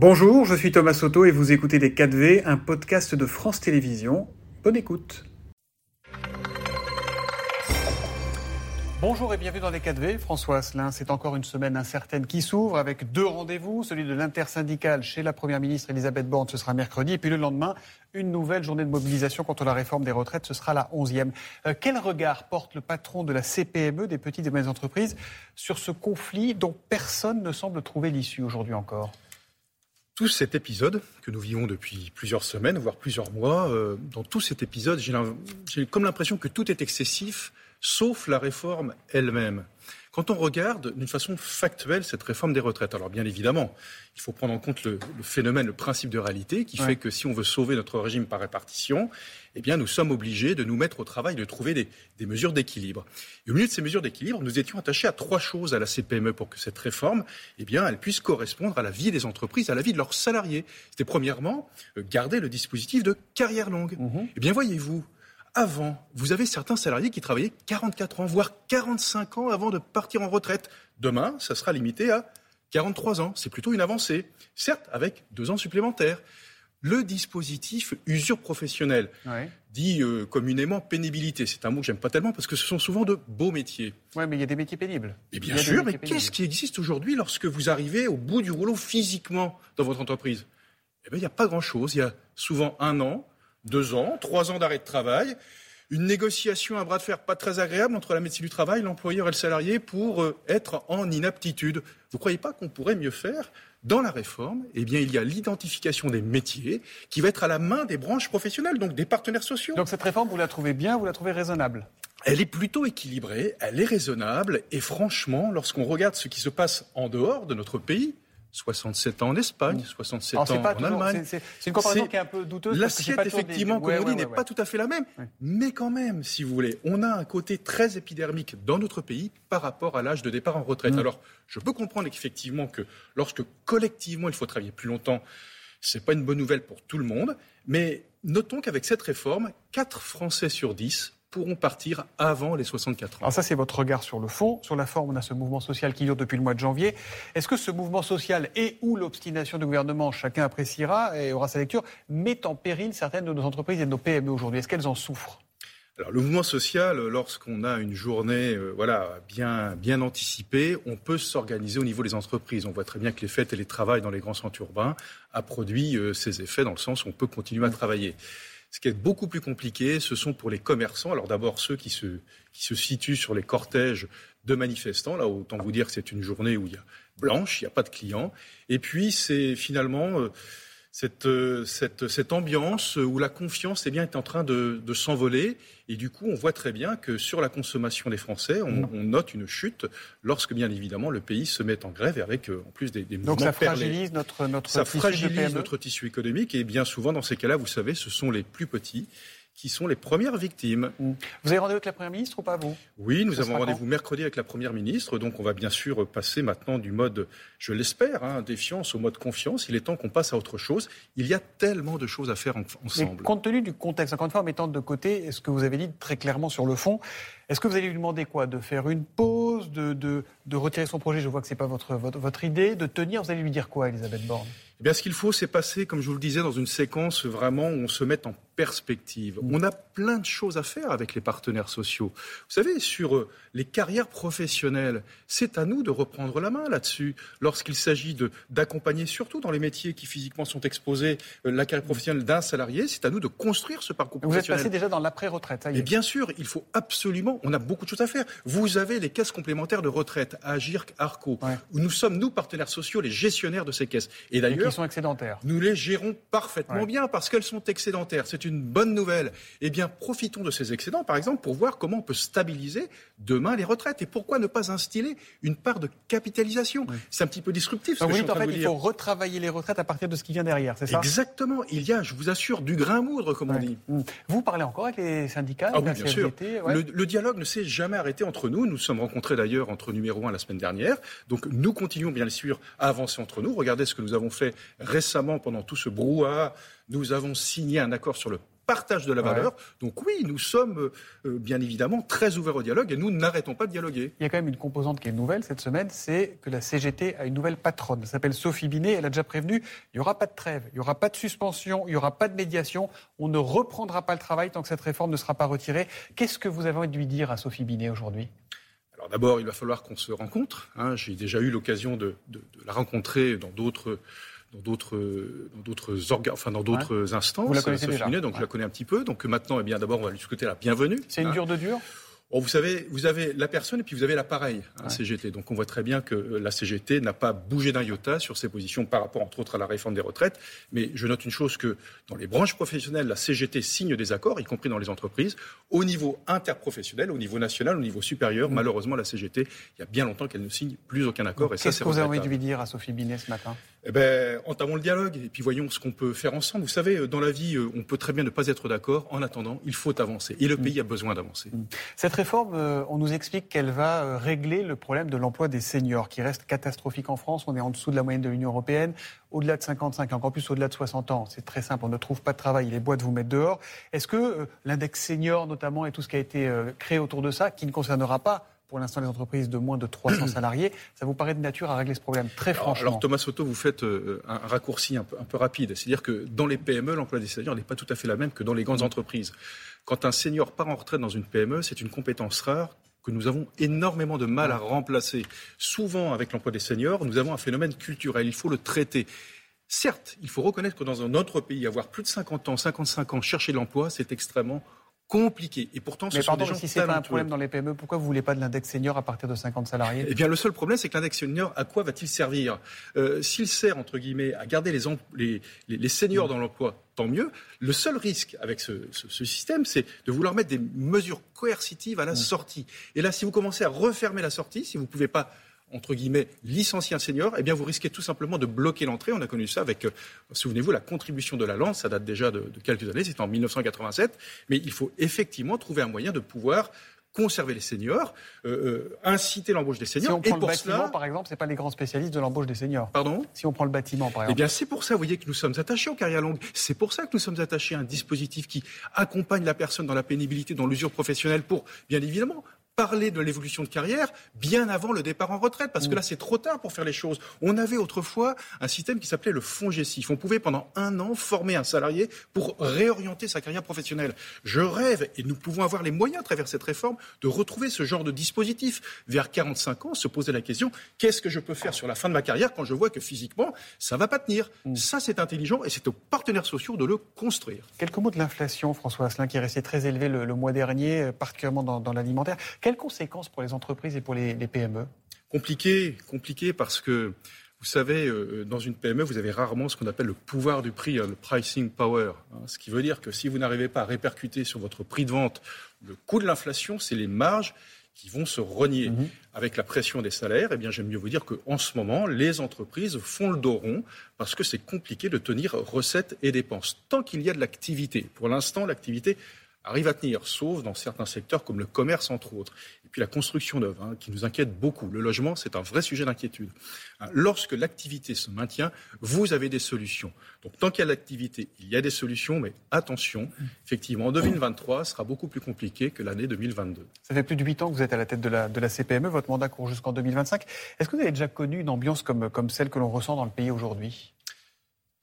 Bonjour, je suis Thomas Soto et vous écoutez Les 4V, un podcast de France Télévisions. Bonne écoute. Bonjour et bienvenue dans les 4V. François Asselin, c'est encore une semaine incertaine qui s'ouvre avec deux rendez-vous. Celui de l'intersyndicale chez la Première ministre Elisabeth Borne, ce sera mercredi. Et puis le lendemain, une nouvelle journée de mobilisation contre la réforme des retraites, ce sera la 11e. Euh, quel regard porte le patron de la CPME, des petites et moyennes entreprises, sur ce conflit dont personne ne semble trouver l'issue aujourd'hui encore? Tout cet épisode que nous vivons depuis plusieurs semaines, voire plusieurs mois, euh, dans tout cet épisode, j'ai comme l'impression que tout est excessif, sauf la réforme elle-même. Quand on regarde d'une façon factuelle cette réforme des retraites, alors bien évidemment, il faut prendre en compte le, phénomène, le principe de réalité, qui fait que si on veut sauver notre régime par répartition, eh bien, nous sommes obligés de nous mettre au travail, de trouver des, mesures d'équilibre. Et au milieu de ces mesures d'équilibre, nous étions attachés à trois choses à la CPME pour que cette réforme, eh bien, elle puisse correspondre à la vie des entreprises, à la vie de leurs salariés. C'était premièrement euh, garder le dispositif de carrière longue. Mmh eh bien, voyez-vous, avant, vous avez certains salariés qui travaillaient 44 ans, voire 45 ans avant de partir en retraite. Demain, ça sera limité à 43 ans. C'est plutôt une avancée, certes avec deux ans supplémentaires. Le dispositif usure professionnelle, dit euh, communément pénibilité, c'est un mot que j'aime pas tellement parce que ce sont souvent de beaux métiers. Oui, mais il y a des métiers pénibles. Et bien sûr, mais qu'est-ce qui existe aujourd'hui lorsque vous arrivez au bout du rouleau physiquement dans votre entreprise? Eh bien, il n'y a pas grand-chose. Il y a souvent un an, deux ans, trois ans d'arrêt de travail, une négociation à bras de fer pas très agréable entre la médecine du travail, l'employeur et le salarié pour euh, être en inaptitude. Vous ne croyez pas qu'on pourrait mieux faire dans la réforme, eh bien, il y a l'identification des métiers qui va être à la main des branches professionnelles, donc des partenaires sociaux. Donc cette réforme, vous la trouvez bien, vous la trouvez raisonnable? Elle est plutôt équilibrée, elle est raisonnable, et franchement, lorsqu'on regarde ce qui se passe en dehors de notre pays, 67 ans en Espagne, 67 ans en Allemagne. C'est une comparaison qui est un peu douteuse. L'assiette, effectivement, comme on dit, n'est pas tout à fait la même. Mais quand même, si vous voulez, on a un côté très épidermique dans notre pays par rapport à l'âge de départ en retraite. Mm. Alors, je peux comprendre effectivement que lorsque collectivement il faut travailler plus longtemps, ce n'est pas une bonne nouvelle pour tout le monde. Mais notons qu'avec cette réforme, 4 Français sur 10 pourront partir avant les 64 ans. Alors ça, c'est votre regard sur le fond. Sur la forme, on a ce mouvement social qui dure depuis le mois de janvier. Est-ce que ce mouvement social et ou l'obstination du gouvernement, chacun appréciera et aura sa lecture, met en péril certaines de nos entreprises et de nos PME aujourd'hui? Est-ce qu'elles en souffrent? Alors, le mouvement social, lorsqu'on a une journée euh, voilà, bien, bien anticipée, on peut s'organiser au niveau des entreprises. On voit très bien que les fêtes et les travails dans les grands centres urbains a produit euh, ces effets dans le sens où on peut continuer à mmh. travailler. Ce qui est beaucoup plus compliqué, ce sont pour les commerçants. Alors d'abord ceux qui se, qui se situent sur les cortèges de manifestants. Là, autant vous dire que c'est une journée où il y a blanche, il n'y a pas de clients. Et puis c'est finalement euh, euh, cette, cette, ambiance où la confiance eh bien, est en train de, s'envoler. Et du coup, on voit très bien que sur la consommation des Français, on, mm. note une chute lorsque, bien évidemment, le pays se met en grève et avec euh, en plus des, des mouvements Donc ça fragilise notre, notre, ça tissu fragilise notre tissu économique. Et bien souvent, dans ces cas-là, vous savez, ce sont les plus petits qui sont les premières victimes. Vous avez rendez-vous avec la Première ministre ou pas, vous? Oui, nous avons rendez-vous mercredi avec la Première ministre. Donc, on va bien sûr passer maintenant du mode, je l'espère, hein, défiance au mode confiance. Il est temps qu'on passe à autre chose. Il y a tellement de choses à faire ensemble. Mais compte tenu du contexte, encore une fois, en mettant de côté ce que vous avez dit très clairement sur le fond, est-ce que vous allez lui demander quoi? De faire une pause, de, de, de retirer son projet? Je vois que ce n'est pas votre, votre, votre idée. De tenir, vous allez lui dire quoi, Elisabeth Borne? Eh bien, ce qu'il faut, c'est passer, comme je vous le disais, dans une séquence vraiment où on se met en perspective. Mm. On a plein de choses à faire avec les partenaires sociaux. Vous savez, sur euh, les carrières professionnelles, c'est à nous de reprendre la main là-dessus. Lorsqu'il s'agit d'accompagner, surtout dans les métiers qui physiquement sont exposés, euh, la carrière professionnelle d'un salarié, c'est à nous de construire ce parcours professionnel. Vous êtes passé déjà dans l'après-retraite, Et bien sûr, il faut absolument, on a beaucoup de choses à faire. Vous avez les caisses complémentaires de retraite, Agirc, Arco, où nous sommes, nous, partenaires sociaux, les gestionnaires de ces caisses. Et d'ailleurs, sont excédentaires. Nous les gérons parfaitement bien parce qu'elles sont excédentaires. C'est une bonne nouvelle. Eh bien, profitons de ces excédents, par exemple, pour voir comment on peut stabiliser demain les retraites. Et pourquoi ne pas instiller une part de capitalisation C'est un petit peu disruptif. Ce que vous dites en fait, il faut retravailler les retraites à partir de ce qui vient derrière, c'est ça? Exactement. Il y a, je vous assure, du grain à moudre, comme on dit. Mmh. Vous parlez encore avec les syndicats ah oui, bien sûr. Le, le, dialogue ne s'est jamais arrêté entre nous. Nous nous sommes rencontrés d'ailleurs entre numéro 1 la semaine dernière. Donc nous continuons bien sûr à avancer entre nous. Regardez ce que nous avons fait récemment pendant tout ce brouhaha. Nous avons signé un accord sur le partage de la valeur. Donc oui, nous sommes euh, bien évidemment très ouverts au dialogue et nous n'arrêtons pas de dialoguer. Il y a quand même une composante qui est nouvelle cette semaine, c'est que la CGT a une nouvelle patronne. Elle s'appelle Sophie Binet. Elle a déjà prévenu, il n'y aura pas de trêve, il n'y aura pas de suspension, il n'y aura pas de médiation. On ne reprendra pas le travail tant que cette réforme ne sera pas retirée. Qu'est-ce que vous avez envie de lui dire à Sophie Binet aujourd'hui? Alors d'abord, il va falloir qu'on se rencontre. Hein. J'ai déjà eu l'occasion de, la rencontrer dans d'autres dans d'autres dans d'autres organes, enfin dans d'autres instances. Vous la connaissez déjà. donc je la connais un petit peu. Donc maintenant, eh bien d'abord, on va lui souhaiter la bienvenue. C'est une hein. dure de dur? Bon, vous savez, vous avez la personne et puis vous avez l'appareil, hein, CGT. Donc on voit très bien que euh, la CGT n'a pas bougé d'un iota sur ses positions par rapport, entre autres, à la réforme des retraites. Mais je note une chose que dans les branches professionnelles, la CGT signe des accords, y compris dans les entreprises. Au niveau interprofessionnel, au niveau national, au niveau supérieur, mm. malheureusement, la CGT, il y a bien longtemps qu'elle ne signe plus aucun accord. Qu'est-ce que vous avez envie de lui dire à Sophie Binet ce matin? Eh ben, entamons le dialogue et puis voyons ce qu'on peut faire ensemble. Vous savez, dans la vie, euh, on peut très bien ne pas être d'accord. En attendant, il faut avancer. Et le mm. pays a besoin d'avancer. Mm. Cette réforme, euh, on nous explique qu'elle va euh, régler le problème de l'emploi des seniors, qui reste catastrophique en France. On est en dessous de la moyenne de l'Union européenne. Au-delà de 55, encore plus au-delà de 60 ans. C'est très simple. On ne trouve pas de travail. Bois de vous mettre dehors. Est-ce que l'index senior, notamment, et tout ce qui a été créé autour de ça, qui ne concernera pas pour l'instant les entreprises de moins de 300 salariés. Ça vous paraît de nature à régler ce problème Très franchement. Alors, Thomas Soto, vous faites euh, un, raccourci un peu, un peu rapide. C'est-à-dire que dans les PME, l'emploi des seniors n'est pas tout à fait la même que dans les grandes mm. entreprises. Quand un senior part en retraite dans une PME, c'est une compétence rare que nous avons énormément de mal à remplacer. Souvent, avec l'emploi des seniors, nous avons un phénomène culturel. Il faut le traiter. Certes, il faut reconnaître que dans un autre pays, avoir plus de 50 ans, 55 ans, chercher de l'emploi, c'est extrêmement compliqué. Et pourtant, ce Mais sont pardon, des gens si c'est pas un problème dans les PME, pourquoi vous voulez pas de l'index senior à partir de 50 salariés? Eh bien, le seul problème, c'est que l'index senior, à quoi va-t-il servir? Euh, S'il sert, entre guillemets, à garder les, les, les, seniors mm. dans l'emploi, tant mieux. Le seul risque avec ce, ce, système, c'est de vouloir mettre des mesures coercitives à la mm. sortie. Et là, si vous commencez à refermer la sortie, si vous ne pouvez pas entre guillemets, licencier un senior, eh bien, vous risquez tout simplement de bloquer l'entrée. On a connu ça avec, euh, souvenez-vous, la contribution de la lance, ça date déjà de, quelques années, c'était en 1987. Mais il faut effectivement trouver un moyen de pouvoir conserver les seniors, euh, euh, inciter l'embauche des seniors. Si on prend le bâtiment, par exemple, c'est pas les grands spécialistes de l'embauche des seniors. Pardon? Si on prend le bâtiment, par exemple. Eh bien, c'est pour ça, vous voyez, que nous sommes attachés aux carrières longues. C'est pour ça que nous sommes attachés à un dispositif qui accompagne la personne dans la pénibilité, dans l'usure professionnelle, pour, bien évidemment, parler de l'évolution de carrière bien avant le départ en retraite, parce que là, c'est trop tard pour faire les choses. On avait autrefois un système qui s'appelait le fonds Gessif. On pouvait pendant un an former un salarié pour réorienter sa carrière professionnelle. Je rêve, et nous pouvons avoir les moyens à travers cette réforme, de retrouver ce genre de dispositif. Vers 45 ans, se poser la question, qu'est-ce que je peux faire sur la fin de ma carrière quand je vois que physiquement, ça va pas tenir? Mm. Ça, c'est intelligent et c'est aux partenaires sociaux de le construire. Quelques mots de l'inflation, François Asselin, qui est resté très élevé le, mois dernier, particulièrement dans, dans l'alimentaire. Quelles conséquences pour les entreprises et pour les, PME Compliqué, compliqué parce que vous savez, euh, dans une PME, vous avez rarement ce qu'on appelle le pouvoir du prix, hein, le pricing power. Hein. ce qui veut dire que si vous n'arrivez pas à répercuter sur votre prix de vente le coût de l'inflation, c'est les marges qui vont se renier. Mhm. Avec la pression des salaires, eh bien, j'aime mieux vous dire qu'en ce moment, les entreprises font le dos rond parce que c'est compliqué de tenir recettes et dépenses. Tant qu'il y a de l'activité, pour l'instant, l'activité arrive à tenir, sauf dans certains secteurs comme le commerce, entre autres. Et puis la construction neuve, hein, qui nous inquiète beaucoup. Le logement, c'est un vrai sujet d'inquiétude. Hein, lorsque l'activité se maintient, vous avez des solutions. Donc tant qu'il y a l'activité, il y a des solutions, mais attention, effectivement, en 2023 sera beaucoup plus compliqué que l'année 2022. Ça fait plus de 8 ans que vous êtes à la tête de la, de la CPME, votre mandat court jusqu'en 2025. Est-ce que vous avez déjà connu une ambiance comme, comme celle que l'on ressent dans le pays aujourd'hui?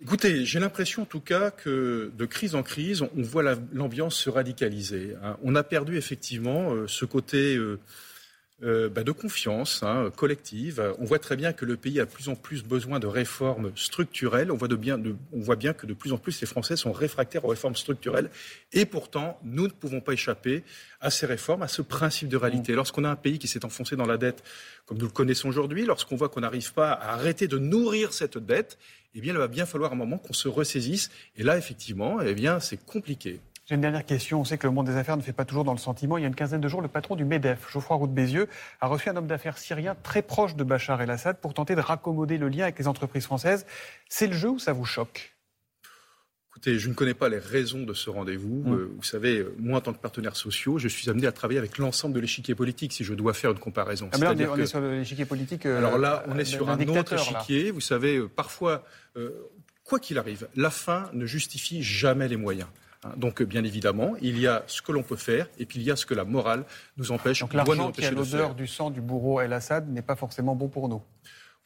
Écoutez, j'ai l'impression en tout cas que de crise en crise, on voit l'ambiance se radicaliser. Hein. On a perdu effectivement euh, ce côté euh, euh, bah, de confiance hein, collective. On voit très bien que le pays a de plus en plus besoin de réformes structurelles. On voit, bien, on voit bien que de plus en plus les Français sont réfractaires aux réformes structurelles. Et pourtant, nous ne pouvons pas échapper à ces réformes, à ce principe de réalité. Mmh. Lorsqu'on a un pays qui s'est enfoncé dans la dette, comme nous le connaissons aujourd'hui, lorsqu'on voit qu'on n'arrive pas à arrêter de nourrir cette dette, eh bien, il va bien falloir un moment qu'on se ressaisisse. Et là, effectivement, eh bien, c'est compliqué. J'ai une dernière question. On sait que le monde des affaires ne fait pas toujours dans le sentiment. Il y a une quinzaine de jours, le patron du MEDEF, Geoffroy Roux de Bézieux, a reçu un homme d'affaires syrien très proche de Bachar el-Assad pour tenter de raccommoder le lien avec les entreprises françaises. C'est le jeu ou ça vous choque? Écoutez, je ne connais pas les raisons de ce rendez-vous. Hum. Euh, vous savez, euh, moi, en tant que partenaire social, je suis amené à travailler avec l'ensemble de l'échiquier politique, si je dois faire une comparaison. Ah, on, est, sur l'échiquier politique. Euh, alors là, on est sur un autre échiquier. Vous savez, parfois, quoi qu'il arrive, la fin ne justifie jamais les moyens. Hein, donc, bien évidemment, il y a ce que l'on peut faire et puis il y a ce que la morale nous empêche. Donc l'argent qui a l'odeur du sang du bourreau El-Assad n'est pas forcément bon pour nous.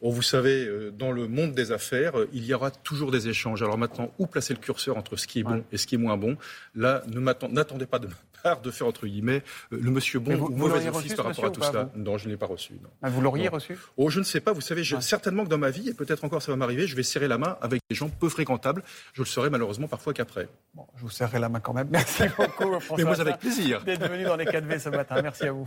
Oh, vous savez, euh, dans le monde des affaires, il y aura toujours des échanges. Alors maintenant, où placer le curseur entre ce qui est bon et ce qui est moins bon? Là, n'attendez pas de de faire, entre guillemets, euh, le monsieur bon ou mauvais office par rapport à tout cela? Non, je ne l'ai pas reçu. Ah, vous l'auriez reçu? Oh, je ne sais pas. Vous savez, certainement que dans ma vie, et peut-être encore ça va m'arriver, je vais serrer la main avec des gens peu fréquentables. Je le serai malheureusement parfois qu'après. Bon, je vous serrerai la main quand même. Merci beaucoup, François. Mais moi, avec plaisir. D'être venu dans les 4V ce matin. Merci à vous.